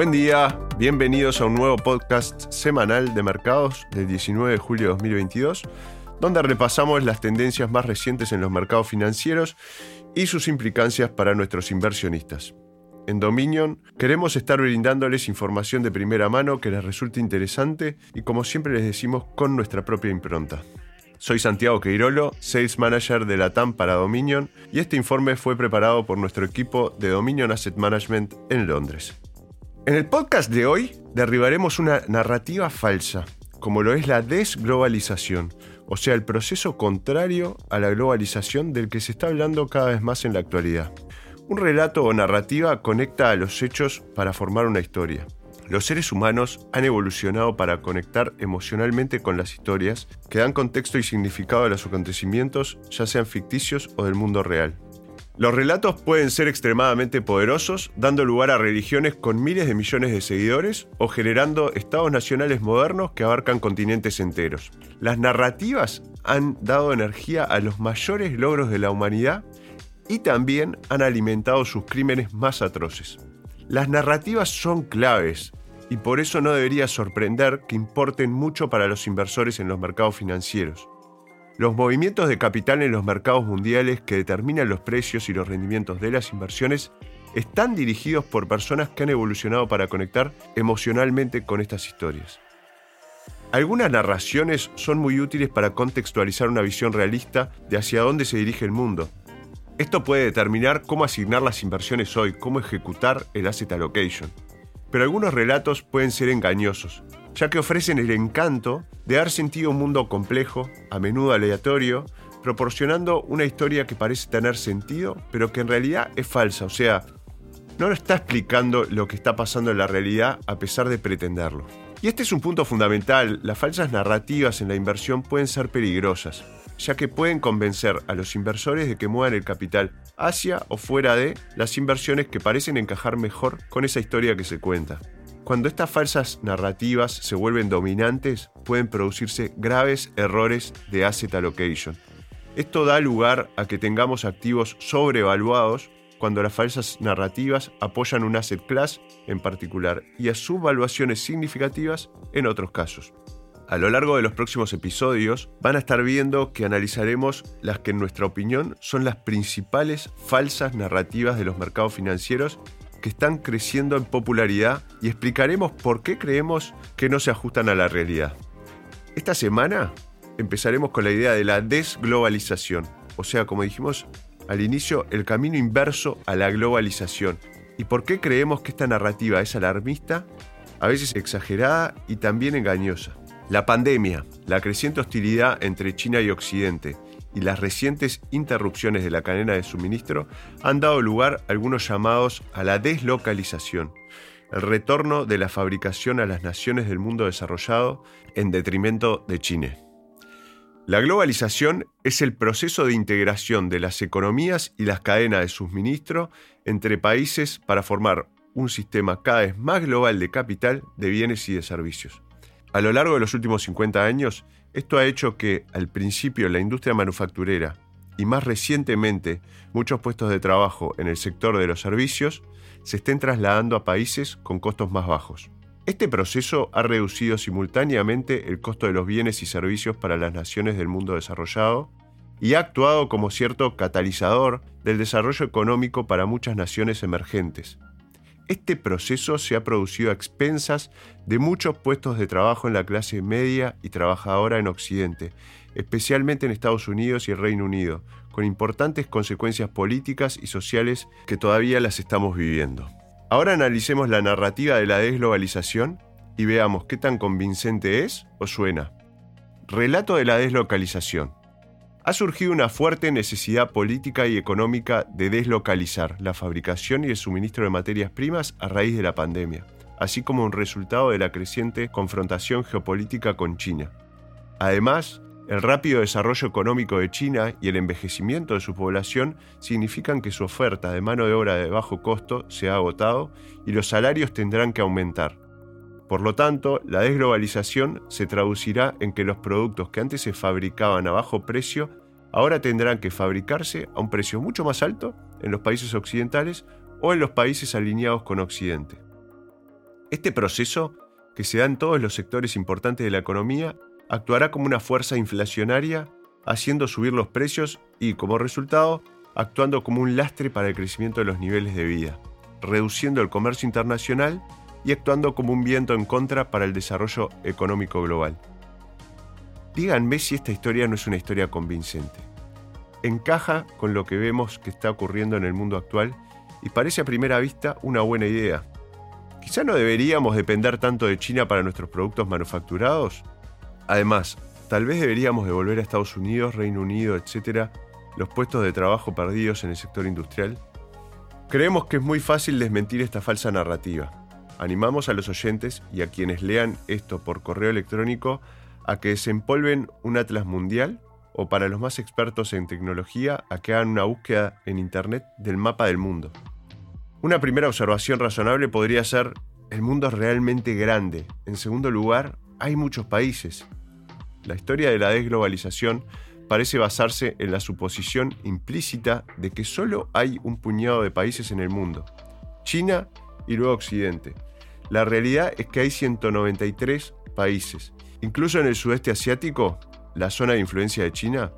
Buen día, bienvenidos a un nuevo podcast semanal de mercados del 19 de julio de 2022, donde repasamos las tendencias más recientes en los mercados financieros y sus implicancias para nuestros inversionistas. En Dominion queremos estar brindándoles información de primera mano que les resulte interesante y como siempre les decimos con nuestra propia impronta. Soy Santiago Queirolo, Sales Manager de la TAM para Dominion, y este informe fue preparado por nuestro equipo de Dominion Asset Management en Londres. En el podcast de hoy derribaremos una narrativa falsa, como lo es la desglobalización, o sea, el proceso contrario a la globalización del que se está hablando cada vez más en la actualidad. Un relato o narrativa conecta a los hechos para formar una historia. Los seres humanos han evolucionado para conectar emocionalmente con las historias que dan contexto y significado a los acontecimientos, ya sean ficticios o del mundo real. Los relatos pueden ser extremadamente poderosos, dando lugar a religiones con miles de millones de seguidores o generando estados nacionales modernos que abarcan continentes enteros. Las narrativas han dado energía a los mayores logros de la humanidad y también han alimentado sus crímenes más atroces. Las narrativas son claves y por eso no debería sorprender que importen mucho para los inversores en los mercados financieros. Los movimientos de capital en los mercados mundiales que determinan los precios y los rendimientos de las inversiones están dirigidos por personas que han evolucionado para conectar emocionalmente con estas historias. Algunas narraciones son muy útiles para contextualizar una visión realista de hacia dónde se dirige el mundo. Esto puede determinar cómo asignar las inversiones hoy, cómo ejecutar el asset allocation pero algunos relatos pueden ser engañosos, ya que ofrecen el encanto de dar sentido a un mundo complejo, a menudo aleatorio, proporcionando una historia que parece tener sentido, pero que en realidad es falsa, o sea, no está explicando lo que está pasando en la realidad a pesar de pretenderlo. Y este es un punto fundamental, las falsas narrativas en la inversión pueden ser peligrosas, ya que pueden convencer a los inversores de que muevan el capital hacia o fuera de las inversiones que parecen encajar mejor con esa historia que se cuenta. Cuando estas falsas narrativas se vuelven dominantes, pueden producirse graves errores de asset allocation. Esto da lugar a que tengamos activos sobrevaluados cuando las falsas narrativas apoyan un asset class en particular y a subvaluaciones significativas en otros casos. A lo largo de los próximos episodios van a estar viendo que analizaremos las que en nuestra opinión son las principales falsas narrativas de los mercados financieros que están creciendo en popularidad y explicaremos por qué creemos que no se ajustan a la realidad. Esta semana empezaremos con la idea de la desglobalización, o sea, como dijimos al inicio, el camino inverso a la globalización. ¿Y por qué creemos que esta narrativa es alarmista, a veces exagerada y también engañosa? La pandemia, la creciente hostilidad entre China y Occidente y las recientes interrupciones de la cadena de suministro han dado lugar a algunos llamados a la deslocalización, el retorno de la fabricación a las naciones del mundo desarrollado en detrimento de China. La globalización es el proceso de integración de las economías y las cadenas de suministro entre países para formar un sistema cada vez más global de capital, de bienes y de servicios. A lo largo de los últimos 50 años, esto ha hecho que, al principio, la industria manufacturera y más recientemente muchos puestos de trabajo en el sector de los servicios se estén trasladando a países con costos más bajos. Este proceso ha reducido simultáneamente el costo de los bienes y servicios para las naciones del mundo desarrollado y ha actuado como cierto catalizador del desarrollo económico para muchas naciones emergentes, este proceso se ha producido a expensas de muchos puestos de trabajo en la clase media y trabajadora en Occidente, especialmente en Estados Unidos y el Reino Unido, con importantes consecuencias políticas y sociales que todavía las estamos viviendo. Ahora analicemos la narrativa de la desglobalización y veamos qué tan convincente es o suena. Relato de la deslocalización ha surgido una fuerte necesidad política y económica de deslocalizar la fabricación y el suministro de materias primas a raíz de la pandemia, así como un resultado de la creciente confrontación geopolítica con China. Además, el rápido desarrollo económico de China y el envejecimiento de su población significan que su oferta de mano de obra de bajo costo se ha agotado y los salarios tendrán que aumentar. Por lo tanto, la desglobalización se traducirá en que los productos que antes se fabricaban a bajo precio ahora tendrán que fabricarse a un precio mucho más alto en los países occidentales o en los países alineados con Occidente. Este proceso, que se da en todos los sectores importantes de la economía, actuará como una fuerza inflacionaria, haciendo subir los precios y, como resultado, actuando como un lastre para el crecimiento de los niveles de vida, reduciendo el comercio internacional y actuando como un viento en contra para el desarrollo económico global. Díganme si esta historia no es una historia convincente. Encaja con lo que vemos que está ocurriendo en el mundo actual y parece a primera vista una buena idea. Quizá no deberíamos depender tanto de China para nuestros productos manufacturados. Además, tal vez deberíamos devolver a Estados Unidos, Reino Unido, etc., los puestos de trabajo perdidos en el sector industrial. Creemos que es muy fácil desmentir esta falsa narrativa. Animamos a los oyentes y a quienes lean esto por correo electrónico a que desempolven un atlas mundial o para los más expertos en tecnología a que hagan una búsqueda en Internet del mapa del mundo. Una primera observación razonable podría ser, el mundo es realmente grande. En segundo lugar, hay muchos países. La historia de la desglobalización parece basarse en la suposición implícita de que solo hay un puñado de países en el mundo, China y luego Occidente. La realidad es que hay 193 países. Incluso en el sudeste asiático, la zona de influencia de China,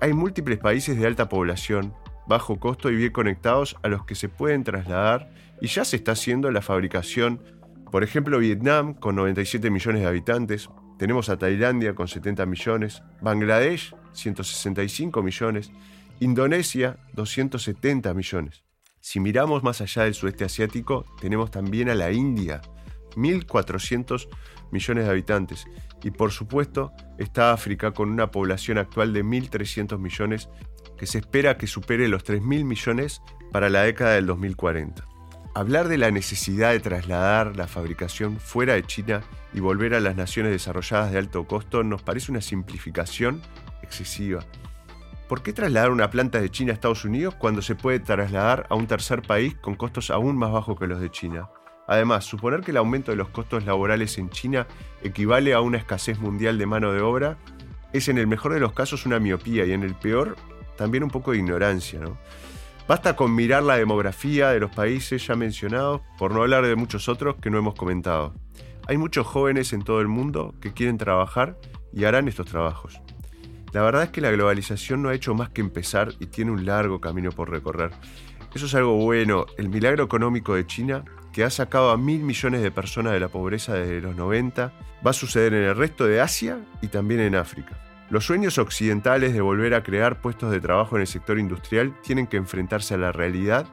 hay múltiples países de alta población, bajo costo y bien conectados a los que se pueden trasladar y ya se está haciendo la fabricación. Por ejemplo, Vietnam con 97 millones de habitantes, tenemos a Tailandia con 70 millones, Bangladesh 165 millones, Indonesia 270 millones. Si miramos más allá del sudeste asiático, tenemos también a la India, 1.400 millones de habitantes. Y por supuesto está África con una población actual de 1.300 millones que se espera que supere los 3.000 millones para la década del 2040. Hablar de la necesidad de trasladar la fabricación fuera de China y volver a las naciones desarrolladas de alto costo nos parece una simplificación excesiva. ¿Por qué trasladar una planta de China a Estados Unidos cuando se puede trasladar a un tercer país con costos aún más bajos que los de China? Además, suponer que el aumento de los costos laborales en China equivale a una escasez mundial de mano de obra es en el mejor de los casos una miopía y en el peor también un poco de ignorancia. ¿no? Basta con mirar la demografía de los países ya mencionados, por no hablar de muchos otros que no hemos comentado. Hay muchos jóvenes en todo el mundo que quieren trabajar y harán estos trabajos. La verdad es que la globalización no ha hecho más que empezar y tiene un largo camino por recorrer. Eso es algo bueno. El milagro económico de China, que ha sacado a mil millones de personas de la pobreza desde los 90, va a suceder en el resto de Asia y también en África. Los sueños occidentales de volver a crear puestos de trabajo en el sector industrial tienen que enfrentarse a la realidad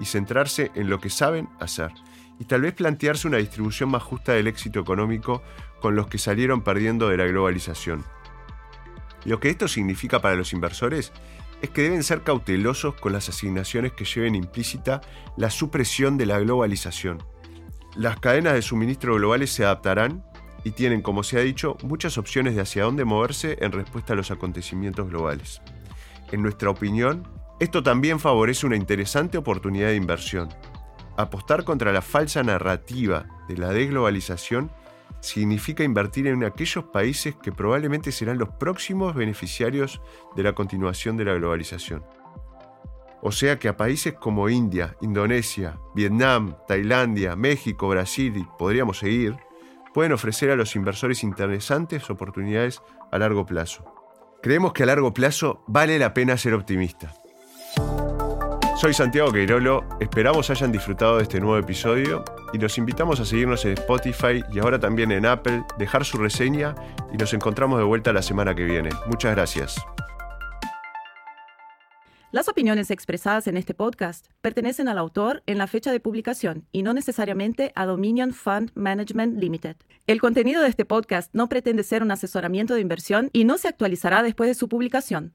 y centrarse en lo que saben hacer, y tal vez plantearse una distribución más justa del éxito económico con los que salieron perdiendo de la globalización. Lo que esto significa para los inversores es que deben ser cautelosos con las asignaciones que lleven implícita la supresión de la globalización. Las cadenas de suministro globales se adaptarán y tienen, como se ha dicho, muchas opciones de hacia dónde moverse en respuesta a los acontecimientos globales. En nuestra opinión, esto también favorece una interesante oportunidad de inversión. Apostar contra la falsa narrativa de la desglobalización significa invertir en aquellos países que probablemente serán los próximos beneficiarios de la continuación de la globalización. O sea que a países como India, Indonesia, Vietnam, Tailandia, México, Brasil y podríamos seguir, pueden ofrecer a los inversores interesantes oportunidades a largo plazo. Creemos que a largo plazo vale la pena ser optimista. Soy Santiago Queirolo, esperamos hayan disfrutado de este nuevo episodio y los invitamos a seguirnos en Spotify y ahora también en Apple, dejar su reseña y nos encontramos de vuelta la semana que viene. Muchas gracias. Las opiniones expresadas en este podcast pertenecen al autor en la fecha de publicación y no necesariamente a Dominion Fund Management Limited. El contenido de este podcast no pretende ser un asesoramiento de inversión y no se actualizará después de su publicación.